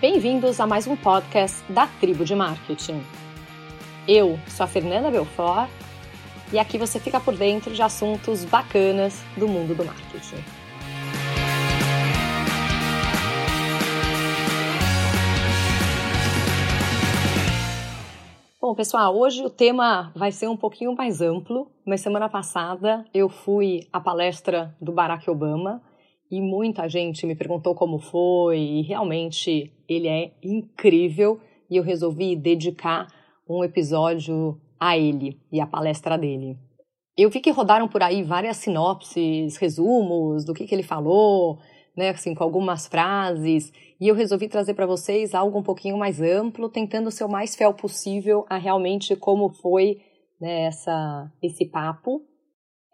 Bem-vindos a mais um podcast da Tribo de Marketing. Eu sou a Fernanda Belfort e aqui você fica por dentro de assuntos bacanas do mundo do marketing. Bom, pessoal, hoje o tema vai ser um pouquinho mais amplo, mas semana passada eu fui à palestra do Barack Obama e muita gente me perguntou como foi, e realmente ele é incrível e eu resolvi dedicar um episódio a ele e a palestra dele. Eu vi que rodaram por aí várias sinopses, resumos do que, que ele falou, né, assim, com algumas frases, e eu resolvi trazer para vocês algo um pouquinho mais amplo, tentando ser o mais fiel possível a realmente como foi né, essa, esse papo.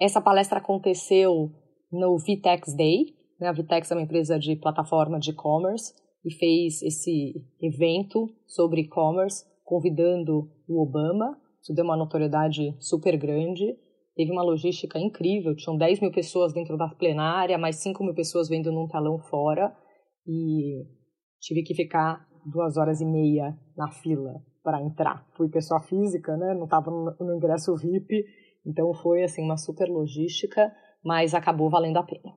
Essa palestra aconteceu no Vitex Day, né, a Vitex é uma empresa de plataforma de e-commerce, e fez esse evento sobre e-commerce, convidando o Obama, isso deu uma notoriedade super grande, teve uma logística incrível, tinham 10 mil pessoas dentro da plenária, mais 5 mil pessoas vendo num talão fora, e tive que ficar duas horas e meia na fila para entrar. Fui pessoa física, né? Não estava no, ingresso VIP, então foi assim uma super logística, mas acabou valendo a pena.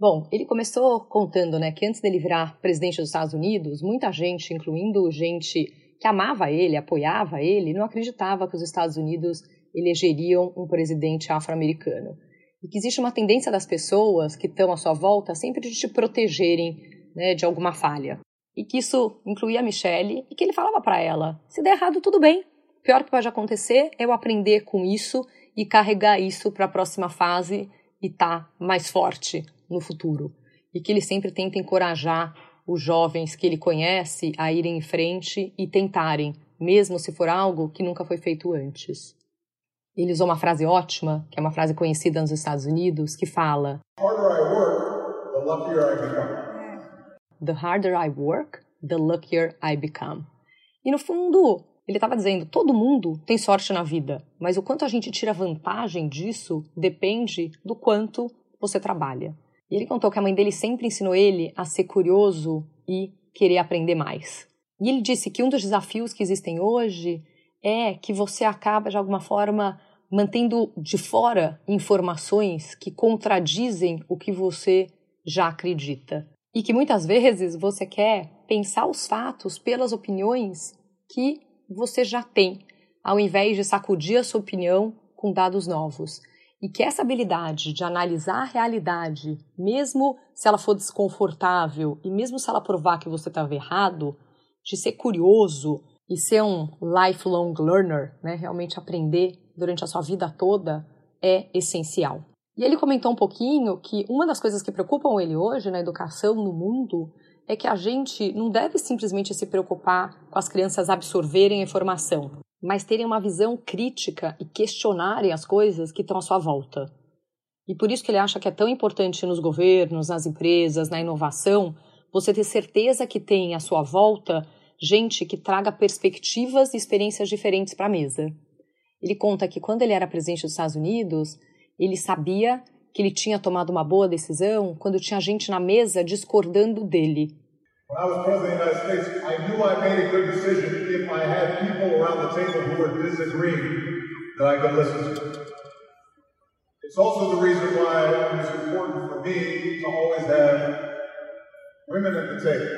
Bom, ele começou contando, né, que antes dele virar presidente dos Estados Unidos, muita gente, incluindo gente que amava ele, apoiava ele, não acreditava que os Estados Unidos elegeriam um presidente afro-americano. E que existe uma tendência das pessoas que estão à sua volta sempre de te protegerem né, de alguma falha. E que isso incluía a Michelle e que ele falava para ela: se der errado, tudo bem. O pior que pode acontecer é eu aprender com isso e carregar isso para a próxima fase e estar tá mais forte no futuro. E que ele sempre tenta encorajar os jovens que ele conhece a irem em frente e tentarem, mesmo se for algo que nunca foi feito antes. Ele usou uma frase ótima, que é uma frase conhecida nos Estados Unidos, que fala: The harder I work, the luckier I become. E no fundo, ele estava dizendo: todo mundo tem sorte na vida, mas o quanto a gente tira vantagem disso depende do quanto você trabalha. E ele contou que a mãe dele sempre ensinou ele a ser curioso e querer aprender mais. E ele disse que um dos desafios que existem hoje é que você acaba, de alguma forma, mantendo de fora informações que contradizem o que você já acredita. E que muitas vezes você quer pensar os fatos pelas opiniões que você já tem, ao invés de sacudir a sua opinião com dados novos e que essa habilidade de analisar a realidade, mesmo se ela for desconfortável e mesmo se ela provar que você estava errado, de ser curioso e ser um lifelong learner, né, realmente aprender durante a sua vida toda, é essencial. E ele comentou um pouquinho que uma das coisas que preocupam ele hoje na educação no mundo é que a gente não deve simplesmente se preocupar com as crianças absorverem a informação, mas terem uma visão crítica e questionarem as coisas que estão à sua volta. E por isso que ele acha que é tão importante nos governos, nas empresas, na inovação, você ter certeza que tem à sua volta gente que traga perspectivas e experiências diferentes para a mesa. Ele conta que quando ele era presidente dos Estados Unidos, ele sabia que ele tinha tomado uma boa decisão quando tinha gente na mesa discordando dele. When I was president of the United States, I knew I made a good decision if I had people around the table who were disagreeing that I could listen to. It's also the reason why it was important for me to always have women at the table.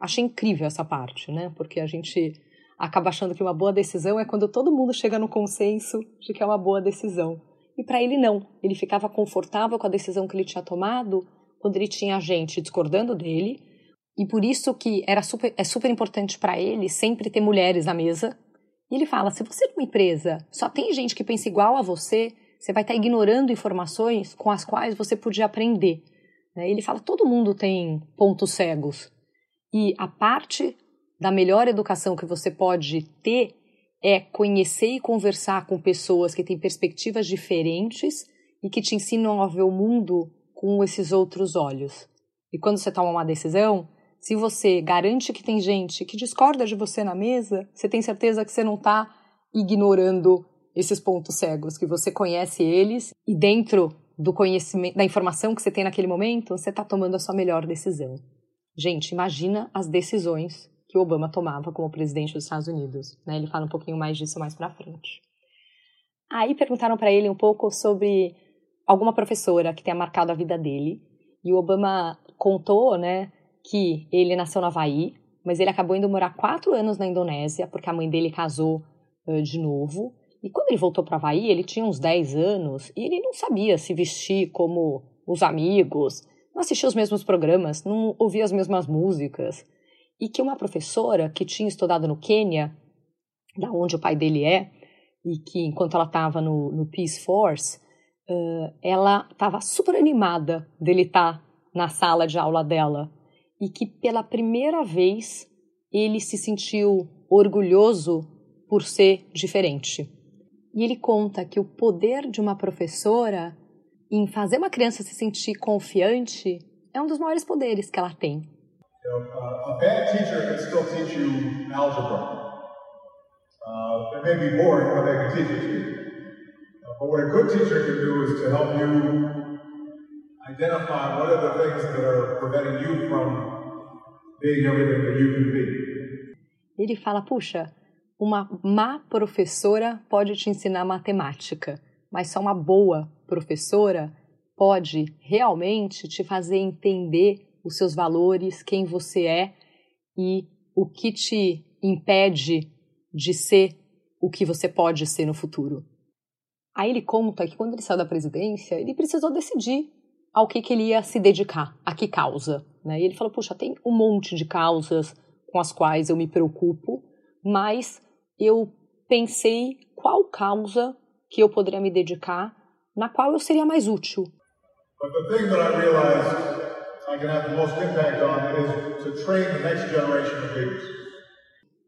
Achei incrível essa parte, né? Porque a gente acaba achando que uma boa decisão é quando todo mundo chega no consenso de que é uma boa decisão. E para ele não. Ele ficava confortável com a decisão que ele tinha tomado quando ele tinha gente discordando dele e por isso que era super, é super importante para ele sempre ter mulheres na mesa. E ele fala: se você numa empresa só tem gente que pensa igual a você, você vai estar tá ignorando informações com as quais você podia aprender. Né? Ele fala: todo mundo tem pontos cegos. E a parte da melhor educação que você pode ter é conhecer e conversar com pessoas que têm perspectivas diferentes e que te ensinam a ver o mundo com esses outros olhos. E quando você toma uma decisão, se você garante que tem gente que discorda de você na mesa, você tem certeza que você não está ignorando esses pontos cegos, que você conhece eles e dentro do conhecimento, da informação que você tem naquele momento, você está tomando a sua melhor decisão. Gente, imagina as decisões que o Obama tomava como presidente dos Estados Unidos. Né? Ele fala um pouquinho mais disso mais para frente. Aí perguntaram para ele um pouco sobre alguma professora que tenha marcado a vida dele. E o Obama contou, né, que ele nasceu no Havaí, mas ele acabou indo morar quatro anos na Indonésia, porque a mãe dele casou uh, de novo. E quando ele voltou para o Havaí, ele tinha uns 10 anos e ele não sabia se vestir como os amigos, não assistia os mesmos programas, não ouvia as mesmas músicas. E que uma professora que tinha estudado no Quênia, da onde o pai dele é, e que enquanto ela estava no, no Peace Force, uh, ela estava super animada dele estar tá na sala de aula dela e que pela primeira vez ele se sentiu orgulhoso por ser diferente. E ele conta que o poder de uma professora em fazer uma criança se sentir confiante é um dos maiores poderes que ela tem. a bad teacher can still teach you algebra. Uh, it may be boring, but they can teach it to you. But what a good teacher can do is to help you identify what are the things that are preventing you from being everything that you can be. Ele fala, puxa, uma má professora pode te ensinar matemática, mas só uma boa professora pode realmente te fazer entender os seus valores, quem você é e o que te impede de ser o que você pode ser no futuro. Aí ele conta que quando ele saiu da presidência, ele precisou decidir ao que, que ele ia se dedicar, a que causa. Né? E ele falou: puxa, tem um monte de causas com as quais eu me preocupo, mas eu pensei qual causa que eu poderia me dedicar, na qual eu seria mais útil. But the thing that I realized I can have the most impact on is to train the next generation of leaders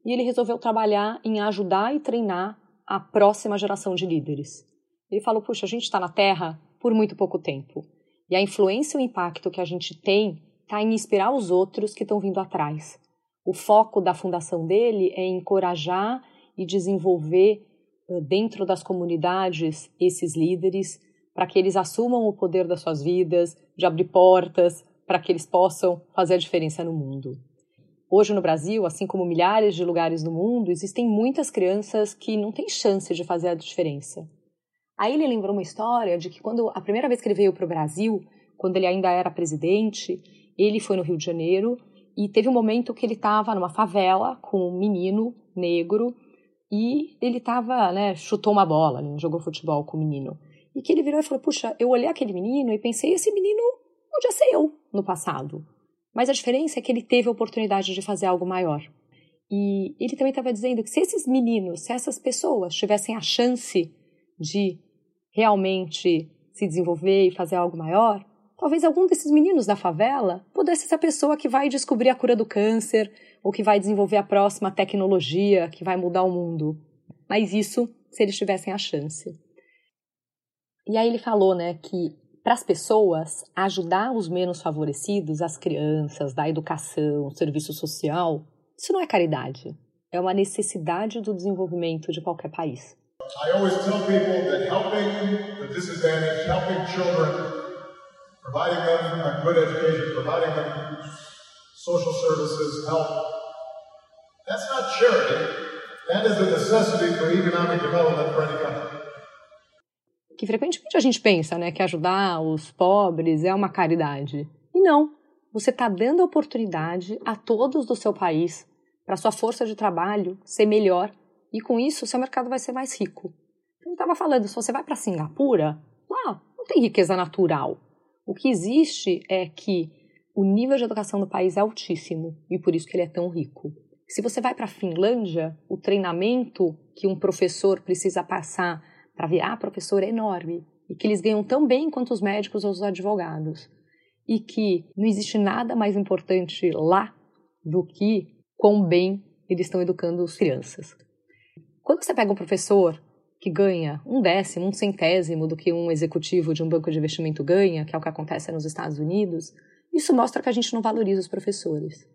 e ele resolveu trabalhar em ajudar e treinar a próxima geração de líderes. Ele falou: puxa, a gente está na Terra por muito pouco tempo e a influência e o impacto que a gente tem está em inspirar os outros que estão vindo atrás. O foco da fundação dele é encorajar e desenvolver dentro das comunidades esses líderes para que eles assumam o poder das suas vidas, de abrir portas, para que eles possam fazer a diferença no mundo. Hoje no Brasil, assim como milhares de lugares no mundo, existem muitas crianças que não têm chance de fazer a diferença. Aí ele lembrou uma história de que quando a primeira vez que ele veio para o Brasil, quando ele ainda era presidente, ele foi no Rio de Janeiro e teve um momento que ele estava numa favela com um menino negro e ele estava, né, chutou uma bola, ele jogou futebol com o menino. E que ele virou e falou: Puxa, eu olhei aquele menino e pensei: esse menino podia ser eu no passado. Mas a diferença é que ele teve a oportunidade de fazer algo maior. E ele também estava dizendo que se esses meninos, se essas pessoas tivessem a chance de realmente se desenvolver e fazer algo maior, talvez algum desses meninos da favela pudesse ser a pessoa que vai descobrir a cura do câncer ou que vai desenvolver a próxima tecnologia que vai mudar o mundo. Mas isso se eles tivessem a chance. E aí ele falou, né, que para as pessoas, ajudar os menos favorecidos, as crianças, da educação, serviço social, isso não é caridade. É uma necessidade do desenvolvimento de qualquer país. I always tell people that helping the disadvantaged, helping children, providing them a good education, providing them social services, help, that's not charity. That is a necessity for economic development for any country que frequentemente a gente pensa né, que ajudar os pobres é uma caridade. E não. Você está dando oportunidade a todos do seu país para sua força de trabalho ser melhor e com isso seu mercado vai ser mais rico. Eu estava falando, se você vai para Singapura, lá não tem riqueza natural. O que existe é que o nível de educação do país é altíssimo e por isso que ele é tão rico. Se você vai para a Finlândia, o treinamento que um professor precisa passar para virar professor é enorme e que eles ganham tão bem quanto os médicos ou os advogados e que não existe nada mais importante lá do que quão bem eles estão educando as crianças. Quando você pega um professor que ganha um décimo, um centésimo do que um executivo de um banco de investimento ganha, que é o que acontece nos Estados Unidos, isso mostra que a gente não valoriza os professores.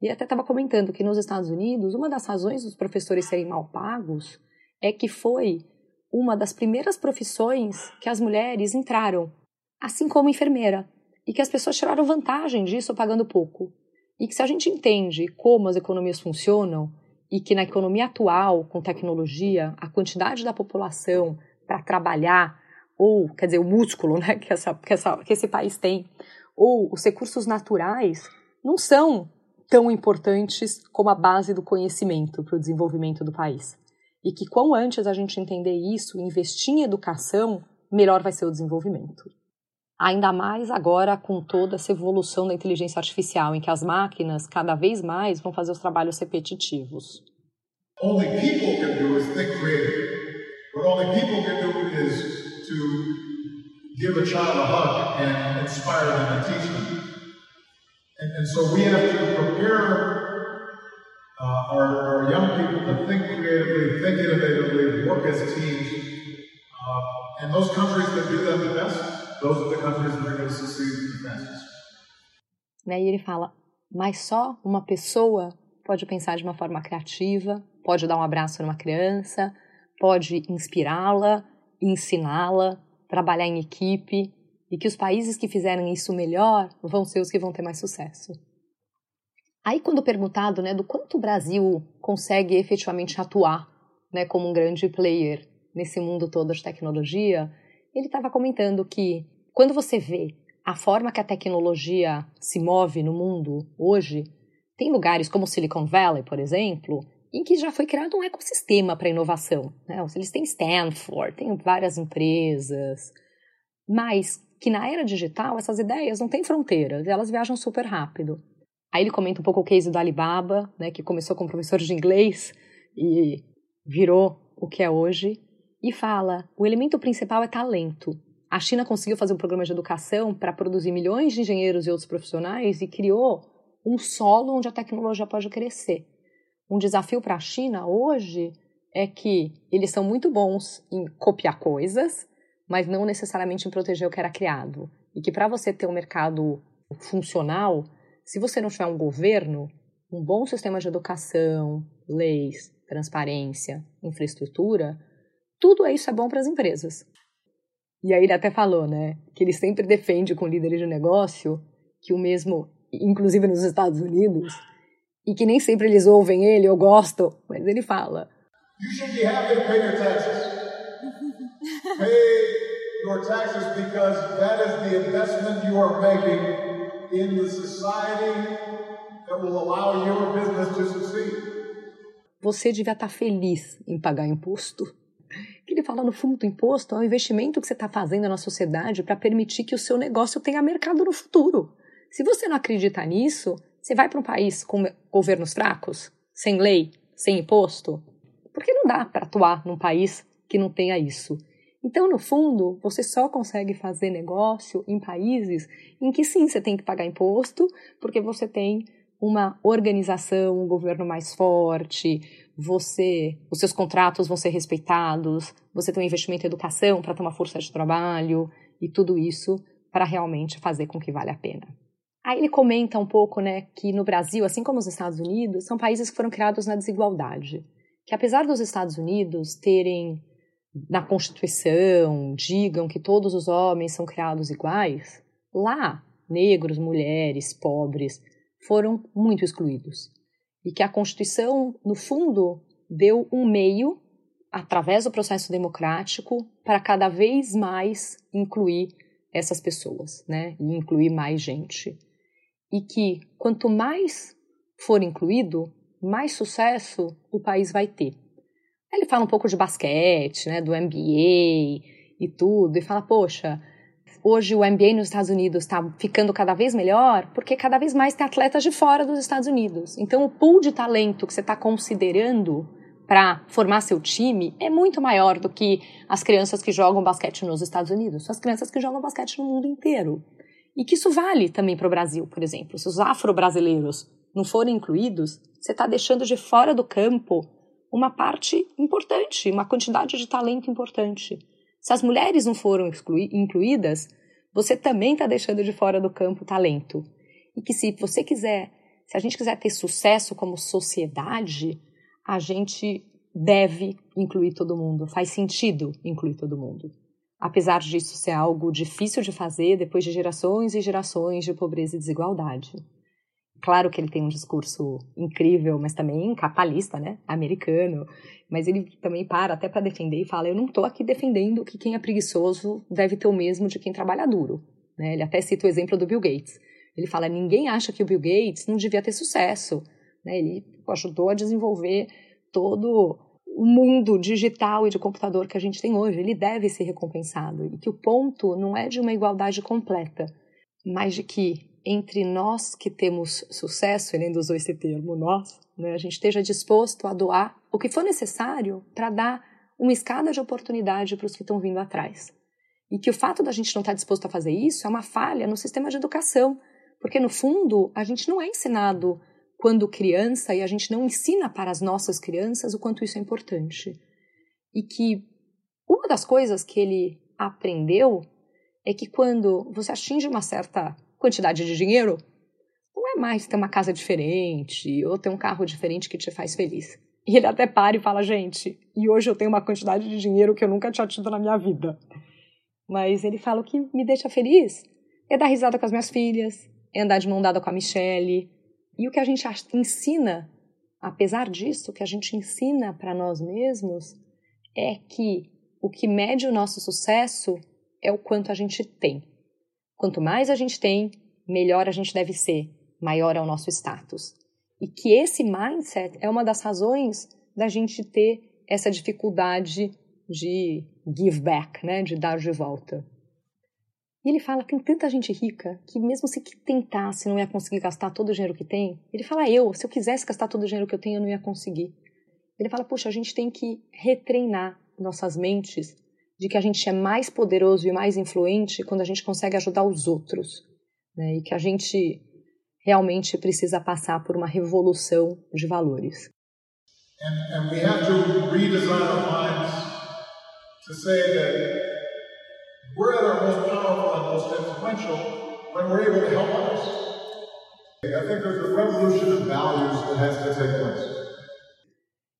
E até estava comentando que nos Estados Unidos, uma das razões dos professores serem mal pagos é que foi uma das primeiras profissões que as mulheres entraram, assim como enfermeira, e que as pessoas tiraram vantagem disso pagando pouco. E que se a gente entende como as economias funcionam e que na economia atual, com tecnologia, a quantidade da população para trabalhar, ou, quer dizer, o músculo né, que, essa, que, essa, que esse país tem, ou os recursos naturais, não são tão importantes como a base do conhecimento para o desenvolvimento do país. E que quanto antes a gente entender isso, investir em educação, melhor vai ser o desenvolvimento. Ainda mais agora com toda essa evolução da inteligência artificial, em que as máquinas cada vez mais vão fazer os trabalhos repetitivos. Only people can do is think creatively. What only people can do is to give a child a hug and inspire them and teach them. And, and so we have to prepare uh, our, our young people to think creatively, think innovatively, work as teams. Uh, and those countries that do that the best Né, e ele fala, mas só uma pessoa pode pensar de uma forma criativa, pode dar um abraço numa criança, pode inspirá-la, ensiná-la, trabalhar em equipe, e que os países que fizerem isso melhor vão ser os que vão ter mais sucesso. Aí, quando perguntado né, do quanto o Brasil consegue efetivamente atuar né, como um grande player nesse mundo todo de tecnologia, ele estava comentando que quando você vê a forma que a tecnologia se move no mundo hoje, tem lugares como Silicon Valley, por exemplo, em que já foi criado um ecossistema para inovação. Né? Eles têm Stanford, têm várias empresas, mas que na era digital essas ideias não têm fronteiras, elas viajam super rápido. Aí ele comenta um pouco o case do Alibaba, né, que começou como professor de inglês e virou o que é hoje e fala: o elemento principal é talento. A China conseguiu fazer um programa de educação para produzir milhões de engenheiros e outros profissionais e criou um solo onde a tecnologia pode crescer. Um desafio para a China hoje é que eles são muito bons em copiar coisas, mas não necessariamente em proteger o que era criado. E que para você ter um mercado funcional, se você não tiver um governo, um bom sistema de educação, leis, transparência, infraestrutura, tudo isso é bom para as empresas. E aí ele até falou, né, que ele sempre defende com líderes de negócio que o mesmo, inclusive nos Estados Unidos, e que nem sempre eles ouvem ele ou gostam, mas ele fala. You should be happy to pay your taxes. pay your taxes because that is the investment you are making in the society that will allow your business to succeed. Você devia estar feliz em pagar imposto que ele fala no fundo do imposto é o investimento que você está fazendo na sociedade para permitir que o seu negócio tenha mercado no futuro. Se você não acredita nisso, você vai para um país com governos fracos, sem lei, sem imposto, porque não dá para atuar num país que não tenha isso. Então, no fundo, você só consegue fazer negócio em países em que sim, você tem que pagar imposto, porque você tem uma organização, um governo mais forte, você, os seus contratos vão ser respeitados, você tem um investimento em educação para ter uma força de trabalho e tudo isso para realmente fazer com que vale a pena. Aí ele comenta um pouco, né, que no Brasil, assim como os Estados Unidos, são países que foram criados na desigualdade. Que apesar dos Estados Unidos terem na Constituição digam que todos os homens são criados iguais, lá negros, mulheres, pobres foram muito excluídos e que a Constituição, no fundo, deu um meio, através do processo democrático, para cada vez mais incluir essas pessoas, né? E incluir mais gente. E que quanto mais for incluído, mais sucesso o país vai ter. Ele fala um pouco de basquete, né, do MBA e tudo, e fala, poxa, hoje o MBA nos Estados Unidos está ficando cada vez melhor porque cada vez mais tem atletas de fora dos Estados Unidos. Então, o pool de talento que você está considerando para formar seu time é muito maior do que as crianças que jogam basquete nos Estados Unidos. São as crianças que jogam basquete no mundo inteiro. E que isso vale também para o Brasil, por exemplo. Se os afro-brasileiros não forem incluídos, você está deixando de fora do campo uma parte importante, uma quantidade de talento importante. Se as mulheres não foram incluídas, você também está deixando de fora do campo talento. E que se você quiser, se a gente quiser ter sucesso como sociedade, a gente deve incluir todo mundo. Faz sentido incluir todo mundo. Apesar disso ser algo difícil de fazer depois de gerações e gerações de pobreza e desigualdade. Claro que ele tem um discurso incrível, mas também capitalista, né? Americano. Mas ele também para até para defender e fala: Eu não estou aqui defendendo que quem é preguiçoso deve ter o mesmo de quem trabalha duro. Né? Ele até cita o exemplo do Bill Gates. Ele fala: Ninguém acha que o Bill Gates não devia ter sucesso. Né? Ele ajudou a desenvolver todo o mundo digital e de computador que a gente tem hoje. Ele deve ser recompensado. E que o ponto não é de uma igualdade completa, mas de que entre nós que temos sucesso, ele ainda usou esse termo, nós, né, a gente esteja disposto a doar o que for necessário para dar uma escada de oportunidade para os que estão vindo atrás. E que o fato da gente não estar tá disposto a fazer isso é uma falha no sistema de educação, porque no fundo a gente não é ensinado quando criança e a gente não ensina para as nossas crianças o quanto isso é importante. E que uma das coisas que ele aprendeu é que quando você atinge uma certa quantidade de dinheiro, não é mais ter uma casa diferente ou ter um carro diferente que te faz feliz. E ele até para e fala, gente, e hoje eu tenho uma quantidade de dinheiro que eu nunca tinha tido na minha vida. Mas ele fala o que me deixa feliz é dar risada com as minhas filhas, é andar de mão dada com a Michelle. E o que a gente ensina, apesar disso, o que a gente ensina para nós mesmos é que o que mede o nosso sucesso é o quanto a gente tem. Quanto mais a gente tem, melhor a gente deve ser, maior é o nosso status. E que esse mindset é uma das razões da gente ter essa dificuldade de give back, né, de dar de volta. E ele fala, tem tanta gente rica que mesmo se tentasse não ia conseguir gastar todo o dinheiro que tem. Ele fala, eu, se eu quisesse gastar todo o dinheiro que eu tenho, eu não ia conseguir. Ele fala, puxa, a gente tem que retreinar nossas mentes de que a gente é mais poderoso e mais influente quando a gente consegue ajudar os outros. Né? E que a gente realmente precisa passar por uma revolução de valores. And, and we have to redesign our minds to say that we're at our most powerful and most influential when we're able to help others. I think there's a revolution of values that has to take place.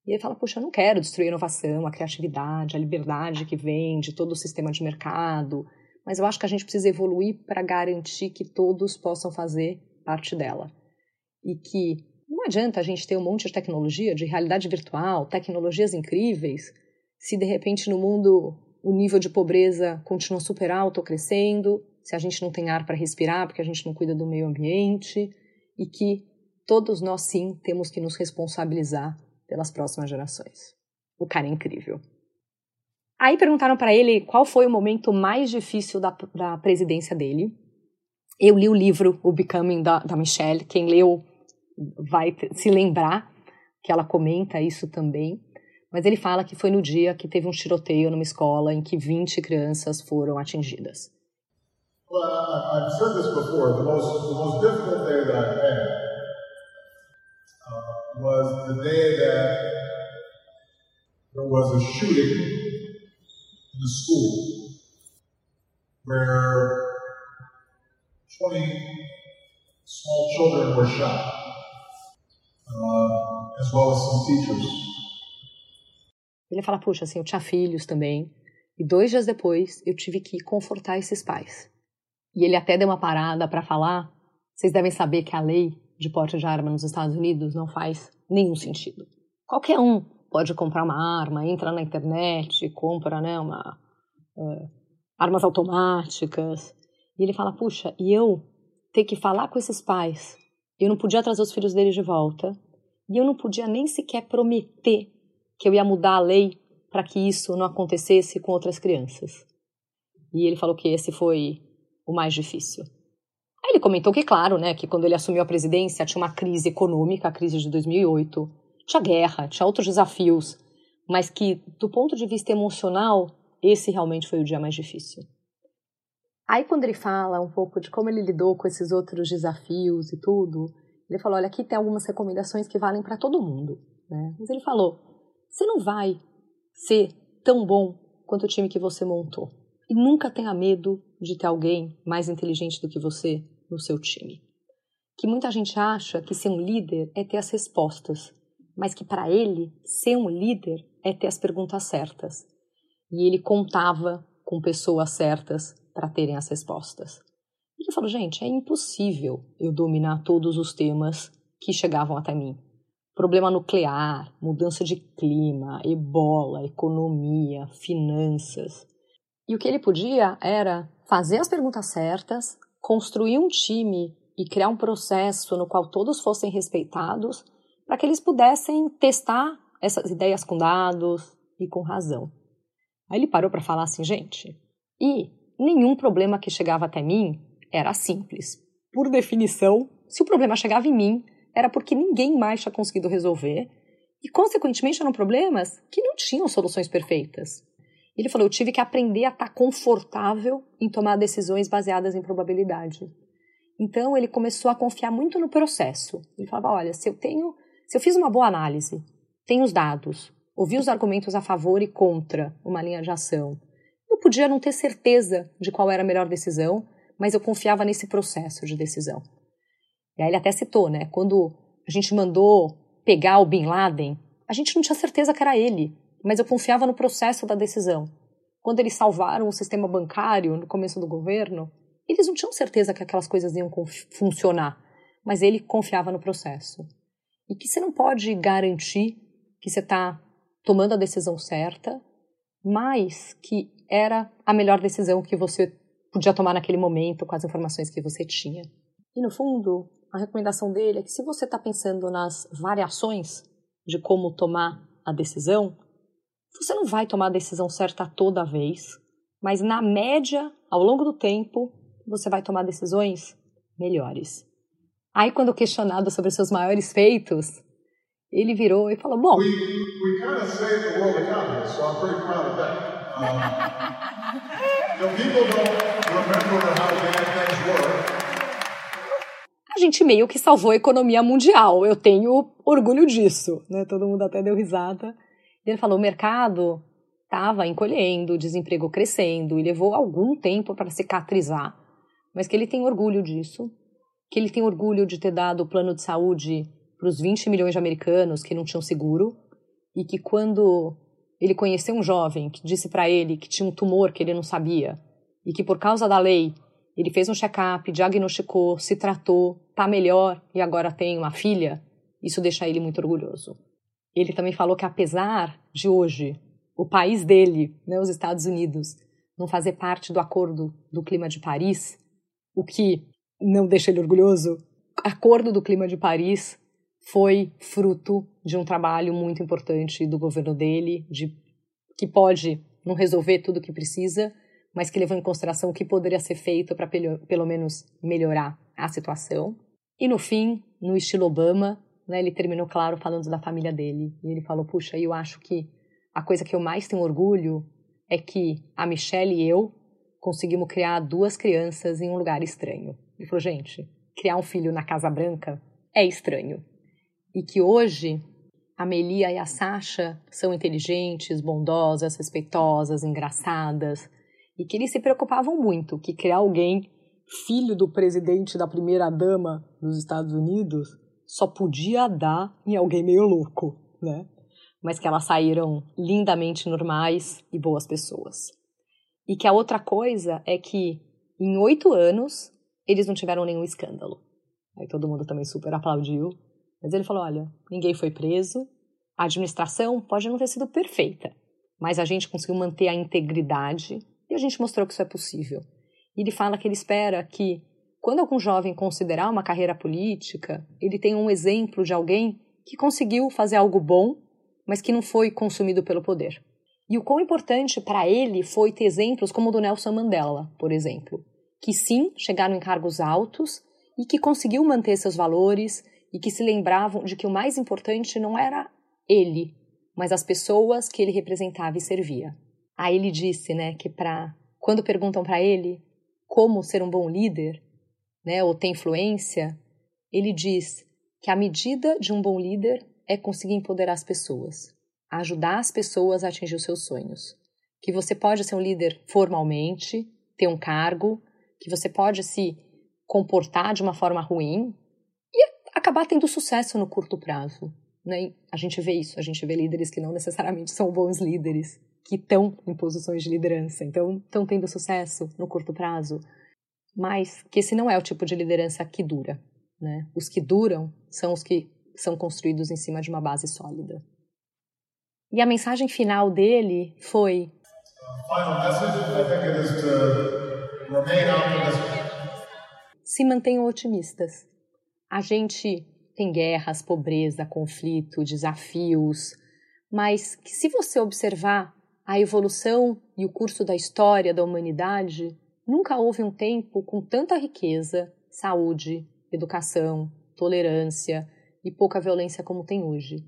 E ele fala: Puxa, eu não quero destruir a inovação, a criatividade, a liberdade que vem de todo o sistema de mercado, mas eu acho que a gente precisa evoluir para garantir que todos possam fazer parte dela. E que não adianta a gente ter um monte de tecnologia, de realidade virtual, tecnologias incríveis, se de repente no mundo o nível de pobreza continua super alto crescendo, se a gente não tem ar para respirar porque a gente não cuida do meio ambiente, e que todos nós sim temos que nos responsabilizar pelas próximas gerações. O cara é incrível. Aí perguntaram para ele qual foi o momento mais difícil da, da presidência dele. Eu li o livro O Becoming da, da Michelle. Quem leu vai se lembrar que ela comenta isso também. Mas ele fala que foi no dia que teve um tiroteio numa escola em que 20 crianças foram atingidas. Well, I've said this before. The most, the most difficult day that I've had was the day that there was a shooting in the school where 20 small children were shot, uh, as well as some teachers. Ele fala, puxa, assim, eu tinha filhos também, e dois dias depois eu tive que confortar esses pais. E ele até deu uma parada para falar, vocês devem saber que a lei de porte de arma nos Estados Unidos não faz nenhum sentido. Qualquer um pode comprar uma arma, entra na internet, compra né, uma, é, armas automáticas. E ele fala: puxa, e eu ter que falar com esses pais? Eu não podia trazer os filhos deles de volta. E eu não podia nem sequer prometer que eu ia mudar a lei para que isso não acontecesse com outras crianças. E ele falou que esse foi o mais difícil. Aí ele comentou que, claro, né, que quando ele assumiu a presidência tinha uma crise econômica, a crise de 2008, tinha guerra, tinha outros desafios, mas que, do ponto de vista emocional, esse realmente foi o dia mais difícil. Aí, quando ele fala um pouco de como ele lidou com esses outros desafios e tudo, ele falou: olha, aqui tem algumas recomendações que valem para todo mundo. Né? Mas ele falou: você não vai ser tão bom quanto o time que você montou. E nunca tenha medo de ter alguém mais inteligente do que você no seu time. Que muita gente acha que ser um líder é ter as respostas, mas que para ele ser um líder é ter as perguntas certas. E ele contava com pessoas certas para terem as respostas. Ele falou, gente, é impossível eu dominar todos os temas que chegavam até mim. Problema nuclear, mudança de clima, ebola, economia, finanças. E o que ele podia era fazer as perguntas certas, construir um time e criar um processo no qual todos fossem respeitados, para que eles pudessem testar essas ideias com dados e com razão. Aí ele parou para falar assim, gente, e nenhum problema que chegava até mim era simples. Por definição, se o problema chegava em mim, era porque ninguém mais tinha conseguido resolver e, consequentemente, eram problemas que não tinham soluções perfeitas. Ele falou: eu tive que aprender a estar confortável em tomar decisões baseadas em probabilidade. Então, ele começou a confiar muito no processo. Ele falava: olha, se eu tenho, se eu fiz uma boa análise, tenho os dados, ouvi os argumentos a favor e contra uma linha de ação, eu podia não ter certeza de qual era a melhor decisão, mas eu confiava nesse processo de decisão. E aí ele até citou, né? Quando a gente mandou pegar o Bin Laden, a gente não tinha certeza que era ele, mas eu confiava no processo da decisão. Quando eles salvaram o sistema bancário no começo do governo, eles não tinham certeza que aquelas coisas iam funcionar, mas ele confiava no processo. E que você não pode garantir que você está tomando a decisão certa, mas que era a melhor decisão que você podia tomar naquele momento com as informações que você tinha. E no fundo, a recomendação dele é que se você está pensando nas variações de como tomar a decisão, você não vai tomar a decisão certa toda vez, mas na média, ao longo do tempo, você vai tomar decisões melhores. Aí, quando questionado sobre seus maiores feitos, ele virou e falou: Bom. We, we kind of saved the world economy, so I'm pretty proud of that. Um, people don't remember how bad things were. A gente meio que salvou a economia mundial. Eu tenho orgulho disso, né? Todo mundo até deu risada. Ele falou: o mercado estava encolhendo, o desemprego crescendo e levou algum tempo para cicatrizar, mas que ele tem orgulho disso, que ele tem orgulho de ter dado o plano de saúde para os 20 milhões de americanos que não tinham seguro e que quando ele conheceu um jovem que disse para ele que tinha um tumor que ele não sabia e que por causa da lei ele fez um check-up, diagnosticou, se tratou, tá melhor e agora tem uma filha, isso deixa ele muito orgulhoso. Ele também falou que apesar de hoje o país dele, né, os Estados Unidos, não fazer parte do acordo do clima de Paris, o que não deixa ele orgulhoso, o acordo do clima de Paris foi fruto de um trabalho muito importante do governo dele, de que pode não resolver tudo o que precisa, mas que levou em consideração o que poderia ser feito para pelo, menos melhorar a situação. E no fim, no estilo Obama, né, ele terminou, claro, falando da família dele. E ele falou: Puxa, eu acho que a coisa que eu mais tenho orgulho é que a Michelle e eu conseguimos criar duas crianças em um lugar estranho. Ele falou: Gente, criar um filho na Casa Branca é estranho e que hoje a Melia e a Sasha são inteligentes, bondosas, respeitosas, engraçadas, e que eles se preocupavam muito que criar alguém filho do presidente da primeira dama dos Estados Unidos só podia dar em alguém meio louco, né? Mas que elas saíram lindamente normais e boas pessoas. E que a outra coisa é que em oito anos eles não tiveram nenhum escândalo. Aí todo mundo também super aplaudiu mas ele falou: olha, ninguém foi preso, a administração pode não ter sido perfeita, mas a gente conseguiu manter a integridade e a gente mostrou que isso é possível. E ele fala que ele espera que, quando algum jovem considerar uma carreira política, ele tenha um exemplo de alguém que conseguiu fazer algo bom, mas que não foi consumido pelo poder. E o quão importante para ele foi ter exemplos como o do Nelson Mandela, por exemplo, que sim chegaram em cargos altos e que conseguiu manter seus valores e que se lembravam de que o mais importante não era ele, mas as pessoas que ele representava e servia. Aí ele disse, né, que para quando perguntam para ele como ser um bom líder, né, ou ter influência, ele diz que a medida de um bom líder é conseguir empoderar as pessoas, ajudar as pessoas a atingir os seus sonhos. Que você pode ser um líder formalmente, ter um cargo, que você pode se comportar de uma forma ruim, acabar tendo sucesso no curto prazo. Né? A gente vê isso, a gente vê líderes que não necessariamente são bons líderes, que estão em posições de liderança, então estão tendo sucesso no curto prazo. Mas que esse não é o tipo de liderança que dura. Né? Os que duram são os que são construídos em cima de uma base sólida. E a mensagem final dele foi: se mantenham otimistas. A gente tem guerras, pobreza, conflito, desafios, mas que se você observar a evolução e o curso da história da humanidade, nunca houve um tempo com tanta riqueza, saúde, educação, tolerância e pouca violência como tem hoje.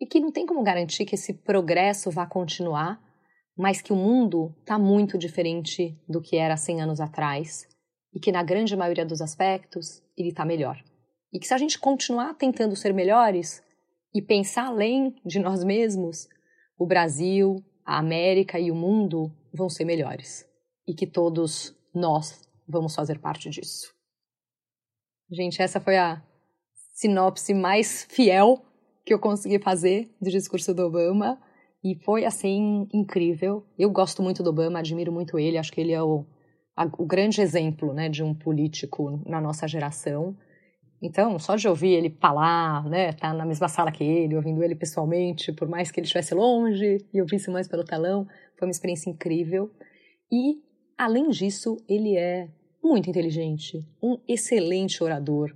E que não tem como garantir que esse progresso vá continuar, mas que o mundo está muito diferente do que era 100 anos atrás e que, na grande maioria dos aspectos, ele está melhor. E que se a gente continuar tentando ser melhores e pensar além de nós mesmos, o Brasil, a América e o mundo vão ser melhores. E que todos nós vamos fazer parte disso. Gente, essa foi a sinopse mais fiel que eu consegui fazer do discurso do Obama. E foi, assim, incrível. Eu gosto muito do Obama, admiro muito ele. Acho que ele é o, a, o grande exemplo né, de um político na nossa geração. Então, só de ouvir ele falar, né, tá na mesma sala que ele, ouvindo ele pessoalmente, por mais que ele estivesse longe e eu visse mais pelo telão, foi uma experiência incrível. E, além disso, ele é muito inteligente, um excelente orador.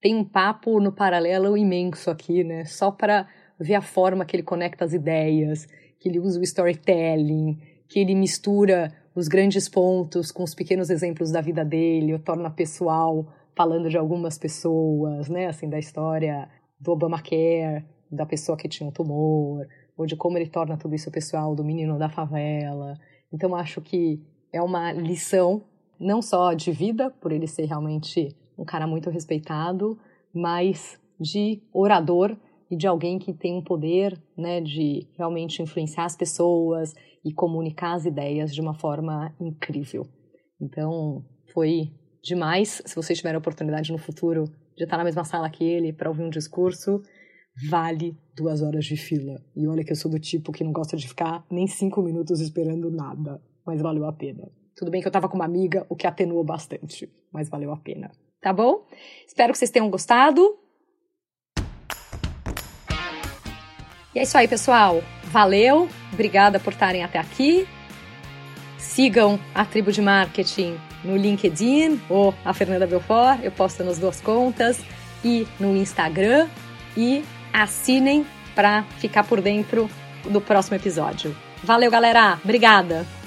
Tem um papo no paralelo imenso aqui, né, só para ver a forma que ele conecta as ideias, que ele usa o storytelling, que ele mistura os grandes pontos com os pequenos exemplos da vida dele, o torna pessoal falando de algumas pessoas, né, assim, da história do Obamacare, da pessoa que tinha um tumor, ou de como ele torna tudo isso pessoal, do menino da favela. Então, acho que é uma lição, não só de vida, por ele ser realmente um cara muito respeitado, mas de orador e de alguém que tem um poder, né, de realmente influenciar as pessoas e comunicar as ideias de uma forma incrível. Então, foi demais. Se vocês tiverem a oportunidade no futuro de estar na mesma sala que ele para ouvir um discurso, vale duas horas de fila. E olha que eu sou do tipo que não gosta de ficar nem cinco minutos esperando nada, mas valeu a pena. Tudo bem que eu estava com uma amiga, o que atenuou bastante, mas valeu a pena. Tá bom? Espero que vocês tenham gostado. E é isso aí, pessoal. Valeu, obrigada por estarem até aqui. Sigam a Tribo de Marketing no LinkedIn ou a Fernanda Belfort, eu posto nas duas contas, e no Instagram. E assinem para ficar por dentro do próximo episódio. Valeu, galera! Obrigada!